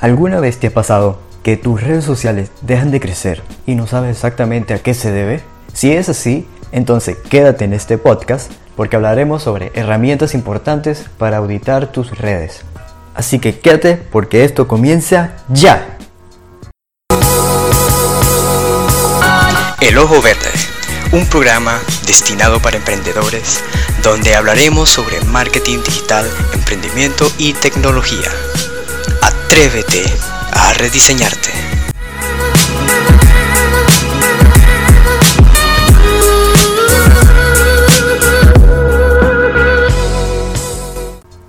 ¿Alguna vez te ha pasado que tus redes sociales dejan de crecer y no sabes exactamente a qué se debe? Si es así, entonces quédate en este podcast porque hablaremos sobre herramientas importantes para auditar tus redes. Así que quédate porque esto comienza ya. El Ojo Verde, un programa destinado para emprendedores donde hablaremos sobre marketing digital, emprendimiento y tecnología. Atrévete a rediseñarte.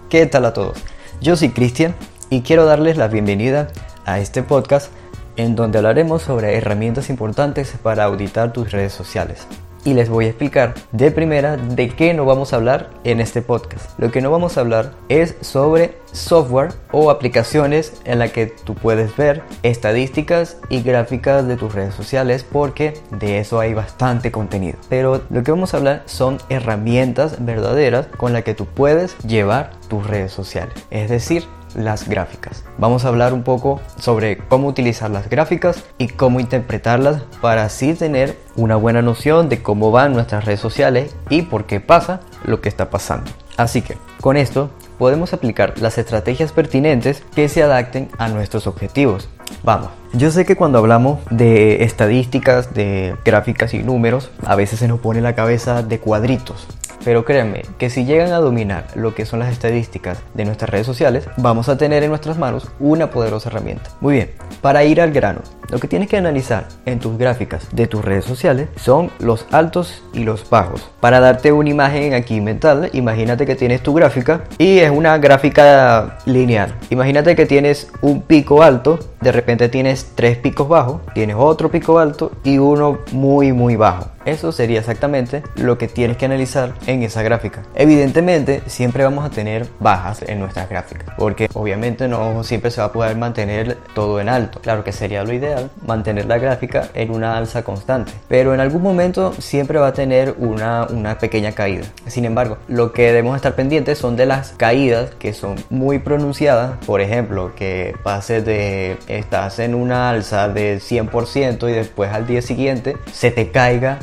¿Qué tal a todos? Yo soy Cristian y quiero darles la bienvenida a este podcast en donde hablaremos sobre herramientas importantes para auditar tus redes sociales y les voy a explicar de primera de qué no vamos a hablar en este podcast. Lo que no vamos a hablar es sobre software o aplicaciones en la que tú puedes ver estadísticas y gráficas de tus redes sociales porque de eso hay bastante contenido. Pero lo que vamos a hablar son herramientas verdaderas con las que tú puedes llevar tus redes sociales. Es decir, las gráficas. Vamos a hablar un poco sobre cómo utilizar las gráficas y cómo interpretarlas para así tener una buena noción de cómo van nuestras redes sociales y por qué pasa lo que está pasando. Así que con esto podemos aplicar las estrategias pertinentes que se adapten a nuestros objetivos. Vamos, yo sé que cuando hablamos de estadísticas, de gráficas y números, a veces se nos pone la cabeza de cuadritos. Pero créanme que si llegan a dominar lo que son las estadísticas de nuestras redes sociales, vamos a tener en nuestras manos una poderosa herramienta. Muy bien, para ir al grano, lo que tienes que analizar en tus gráficas de tus redes sociales son los altos y los bajos. Para darte una imagen aquí mental, imagínate que tienes tu gráfica y es una gráfica lineal. Imagínate que tienes un pico alto, de repente tienes tres picos bajos, tienes otro pico alto y uno muy muy bajo. Eso sería exactamente lo que tienes que analizar en esa gráfica. Evidentemente, siempre vamos a tener bajas en nuestras gráficas, porque obviamente no siempre se va a poder mantener todo en alto. Claro que sería lo ideal mantener la gráfica en una alza constante, pero en algún momento siempre va a tener una, una pequeña caída. Sin embargo, lo que debemos estar pendientes son de las caídas que son muy pronunciadas, por ejemplo, que pase de estás en una alza de 100% y después al día siguiente se te caiga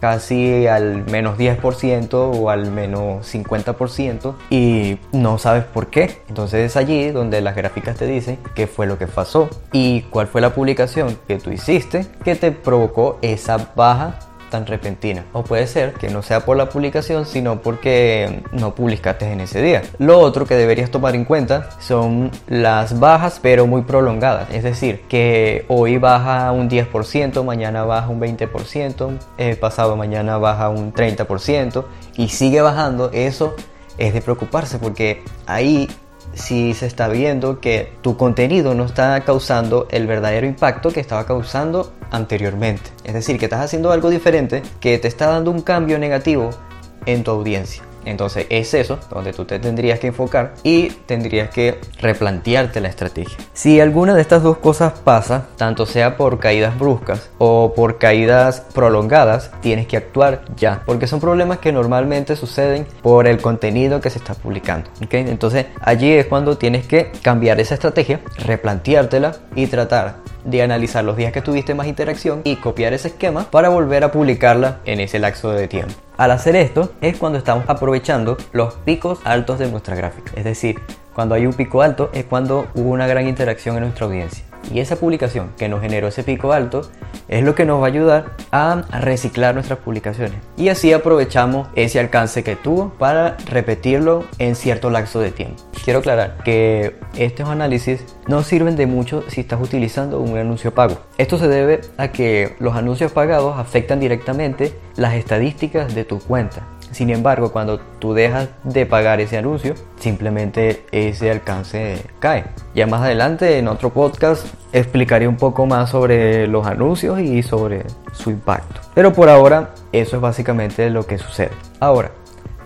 casi al menos 10% o al menos 50% y no sabes por qué. Entonces es allí donde las gráficas te dicen qué fue lo que pasó y cuál fue la publicación que tú hiciste que te provocó esa baja tan repentina. O puede ser que no sea por la publicación, sino porque no publicaste en ese día. Lo otro que deberías tomar en cuenta son las bajas, pero muy prolongadas. Es decir, que hoy baja un 10%, mañana baja un 20%, el pasado mañana baja un 30% y sigue bajando. Eso es de preocuparse porque ahí si se está viendo que tu contenido no está causando el verdadero impacto que estaba causando anteriormente. Es decir, que estás haciendo algo diferente que te está dando un cambio negativo en tu audiencia. Entonces es eso donde tú te tendrías que enfocar y tendrías que replantearte la estrategia. Si alguna de estas dos cosas pasa, tanto sea por caídas bruscas o por caídas prolongadas, tienes que actuar ya, porque son problemas que normalmente suceden por el contenido que se está publicando. ¿okay? Entonces allí es cuando tienes que cambiar esa estrategia, replanteártela y tratar de analizar los días que tuviste más interacción y copiar ese esquema para volver a publicarla en ese lapso de tiempo. Al hacer esto es cuando estamos aprovechando los picos altos de nuestra gráfica. Es decir, cuando hay un pico alto es cuando hubo una gran interacción en nuestra audiencia. Y esa publicación que nos generó ese pico alto es lo que nos va a ayudar a reciclar nuestras publicaciones. Y así aprovechamos ese alcance que tuvo para repetirlo en cierto lapso de tiempo. Quiero aclarar que estos análisis no sirven de mucho si estás utilizando un anuncio pago. Esto se debe a que los anuncios pagados afectan directamente las estadísticas de tu cuenta. Sin embargo, cuando tú dejas de pagar ese anuncio, simplemente ese alcance cae. Ya más adelante en otro podcast explicaré un poco más sobre los anuncios y sobre su impacto. Pero por ahora eso es básicamente lo que sucede. Ahora,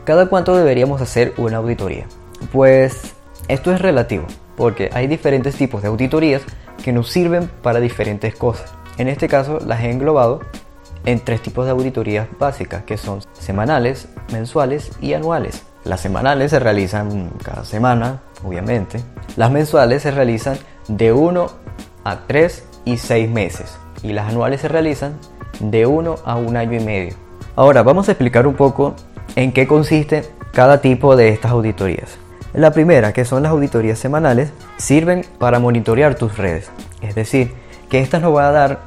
¿cada cuánto deberíamos hacer una auditoría? Pues esto es relativo, porque hay diferentes tipos de auditorías que nos sirven para diferentes cosas. En este caso las he englobado en tres tipos de auditorías básicas, que son semanales, mensuales y anuales. Las semanales se realizan cada semana, obviamente. Las mensuales se realizan de 1 a 3 y 6 meses y las anuales se realizan de 1 a un año y medio. Ahora vamos a explicar un poco en qué consiste cada tipo de estas auditorías. La primera, que son las auditorías semanales, sirven para monitorear tus redes. Es decir, que estas nos van a dar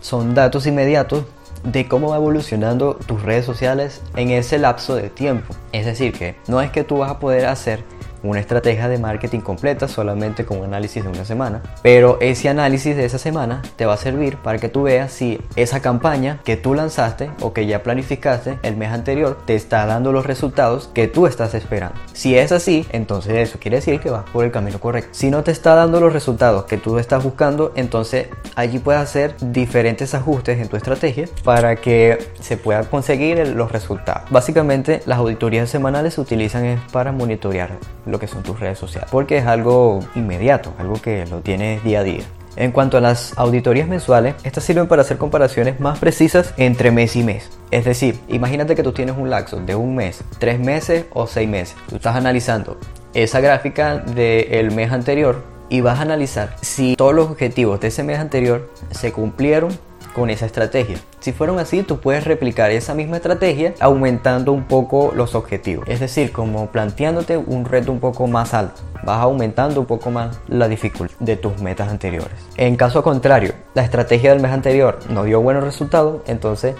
son datos inmediatos de cómo va evolucionando tus redes sociales en ese lapso de tiempo. Es decir, que no es que tú vas a poder hacer una estrategia de marketing completa solamente con un análisis de una semana, pero ese análisis de esa semana te va a servir para que tú veas si esa campaña que tú lanzaste o que ya planificaste el mes anterior te está dando los resultados que tú estás esperando. Si es así, entonces eso quiere decir que vas por el camino correcto. Si no te está dando los resultados que tú estás buscando, entonces allí puedes hacer diferentes ajustes en tu estrategia para que se puedan conseguir los resultados. Básicamente las auditorías semanales se utilizan para monitorear lo que son tus redes sociales, porque es algo inmediato, algo que lo tienes día a día. En cuanto a las auditorías mensuales, estas sirven para hacer comparaciones más precisas entre mes y mes. Es decir, imagínate que tú tienes un laxo de un mes, tres meses o seis meses. Tú estás analizando esa gráfica del mes anterior y vas a analizar si todos los objetivos de ese mes anterior se cumplieron con esa estrategia. Si fueron así, tú puedes replicar esa misma estrategia aumentando un poco los objetivos. Es decir, como planteándote un reto un poco más alto. Vas aumentando un poco más la dificultad de tus metas anteriores. En caso contrario, la estrategia del mes anterior no dio buenos resultados, entonces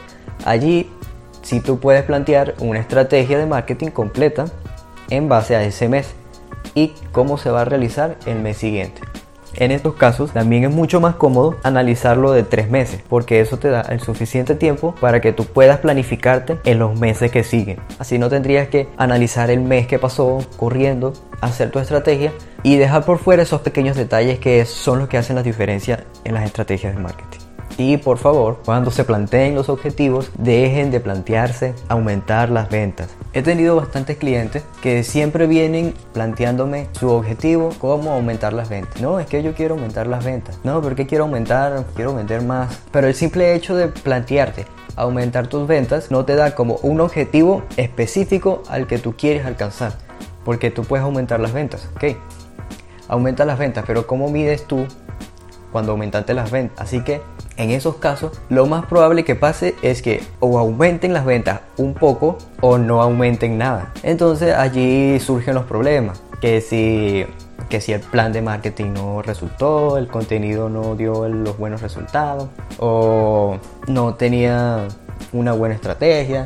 allí sí tú puedes plantear una estrategia de marketing completa en base a ese mes y cómo se va a realizar el mes siguiente. En estos casos también es mucho más cómodo analizarlo de tres meses porque eso te da el suficiente tiempo para que tú puedas planificarte en los meses que siguen. Así no tendrías que analizar el mes que pasó corriendo, hacer tu estrategia y dejar por fuera esos pequeños detalles que son los que hacen la diferencia en las estrategias de marketing. Y por favor, cuando se planteen los objetivos, dejen de plantearse aumentar las ventas. He tenido bastantes clientes que siempre vienen planteándome su objetivo, cómo aumentar las ventas. No, es que yo quiero aumentar las ventas. No, porque quiero aumentar, quiero vender más. Pero el simple hecho de plantearte aumentar tus ventas no te da como un objetivo específico al que tú quieres alcanzar. Porque tú puedes aumentar las ventas, ¿ok? Aumenta las ventas, pero ¿cómo mides tú cuando aumentaste las ventas? Así que en esos casos, lo más probable que pase es que o aumenten las ventas un poco o no aumenten nada. Entonces allí surgen los problemas. Que si, que si el plan de marketing no resultó, el contenido no dio los buenos resultados, o no tenía una buena estrategia,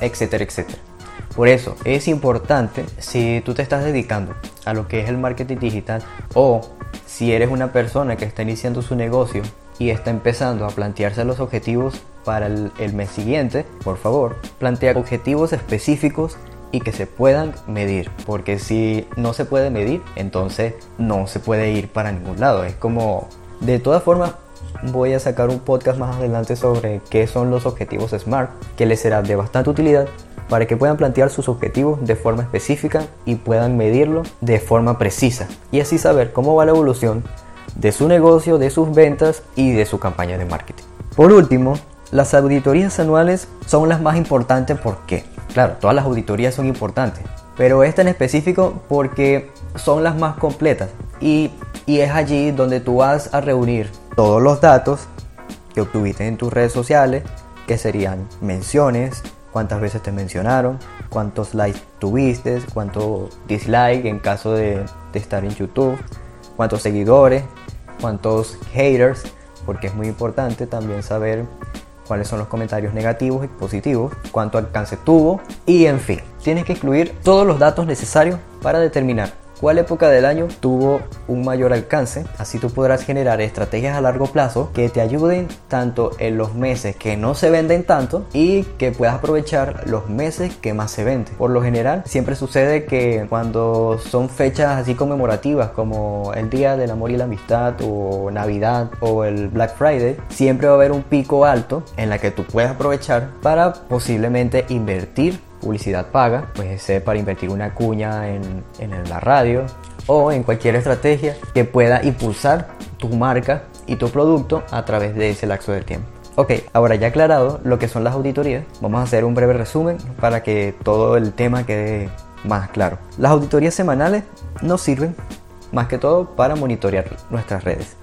etcétera, etcétera. Por eso es importante si tú te estás dedicando a lo que es el marketing digital o si eres una persona que está iniciando su negocio y está empezando a plantearse los objetivos para el, mes siguiente, por favor, plantea objetivos específicos y que se puedan medir, porque si no se puede medir, entonces no se puede ir para ningún lado. Es como, de todas formas, voy a sacar un podcast más adelante sobre qué son los objetivos SMART, que les será de bastante utilidad para que puedan plantear sus objetivos de forma específica y puedan medirlo de forma precisa y así saber cómo va la evolución de su negocio, de sus ventas y de su campaña de marketing. Por último, las auditorías anuales son las más importantes porque, claro, todas las auditorías son importantes, pero esta en específico porque son las más completas y, y es allí donde tú vas a reunir todos los datos que obtuviste en tus redes sociales, que serían menciones, cuántas veces te mencionaron, cuántos likes tuviste, cuánto dislike en caso de, de estar en YouTube, cuántos seguidores, cuántos haters, porque es muy importante también saber cuáles son los comentarios negativos y positivos, cuánto alcance tuvo y en fin, tienes que incluir todos los datos necesarios para determinar cuál época del año tuvo un mayor alcance. Así tú podrás generar estrategias a largo plazo que te ayuden tanto en los meses que no se venden tanto y que puedas aprovechar los meses que más se venden. Por lo general, siempre sucede que cuando son fechas así conmemorativas como el Día del Amor y la Amistad o Navidad o el Black Friday, siempre va a haber un pico alto en la que tú puedes aprovechar para posiblemente invertir publicidad paga, pues ser para invertir una cuña en, en la radio o en cualquier estrategia que pueda impulsar tu marca y tu producto a través de ese lapso de tiempo. Ok, ahora ya aclarado lo que son las auditorías, vamos a hacer un breve resumen para que todo el tema quede más claro. Las auditorías semanales nos sirven más que todo para monitorear nuestras redes.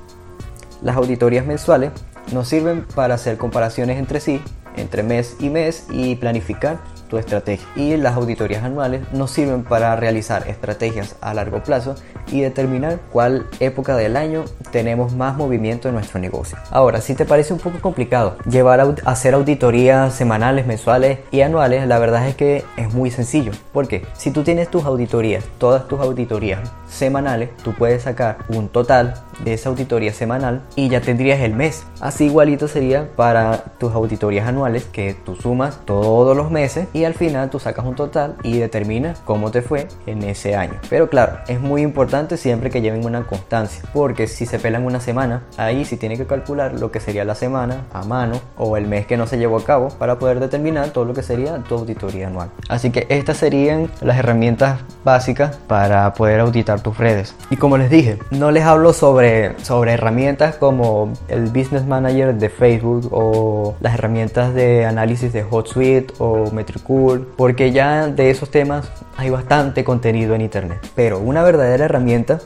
Las auditorías mensuales nos sirven para hacer comparaciones entre sí, entre mes y mes y planificar tu estrategia. Y las auditorías anuales nos sirven para realizar estrategias a largo plazo y determinar cuál época del año tenemos más movimiento en nuestro negocio. Ahora, si te parece un poco complicado llevar a hacer auditorías semanales, mensuales y anuales, la verdad es que es muy sencillo. Porque si tú tienes tus auditorías, todas tus auditorías semanales, tú puedes sacar un total de esa auditoría semanal y ya tendrías el mes. Así igualito sería para tus auditorías anuales que tú sumas todos los meses y al final tú sacas un total y determinas cómo te fue en ese año. Pero claro, es muy importante siempre que lleven una constancia porque si se pelan una semana, ahí sí tiene que calcular lo que sería la semana a mano o el mes que no se llevó a cabo para poder determinar todo lo que sería tu auditoría anual. Así que estas serían las herramientas básicas para poder auditar tus redes. Y como les dije, no les hablo sobre, sobre herramientas como el Business Manager de Facebook o las herramientas de análisis de HotSuite o Metricool, porque ya de esos temas hay bastante contenido en internet. Pero una verdadera herramienta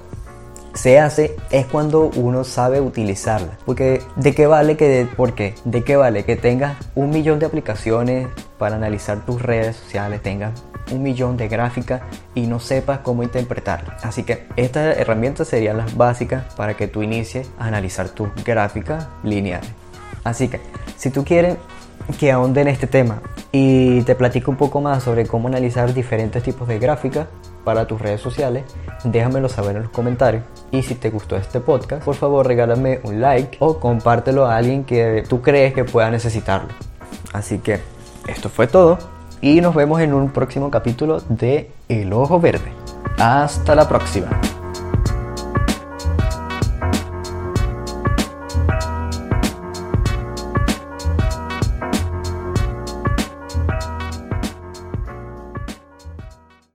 se hace es cuando uno sabe utilizarla. Porque de qué vale que, ¿por qué? De qué vale que tengas un millón de aplicaciones para analizar tus redes sociales, tengas un millón de gráficas y no sepas cómo interpretarlas. Así que estas herramientas serían las básicas para que tú inicies a analizar tus gráficas lineales. Así que si tú quieres que ahonde en este tema y te platico un poco más sobre cómo analizar diferentes tipos de gráficas para tus redes sociales, déjamelo saber en los comentarios. Y si te gustó este podcast, por favor regálame un like o compártelo a alguien que tú crees que pueda necesitarlo. Así que esto fue todo y nos vemos en un próximo capítulo de El Ojo Verde. Hasta la próxima.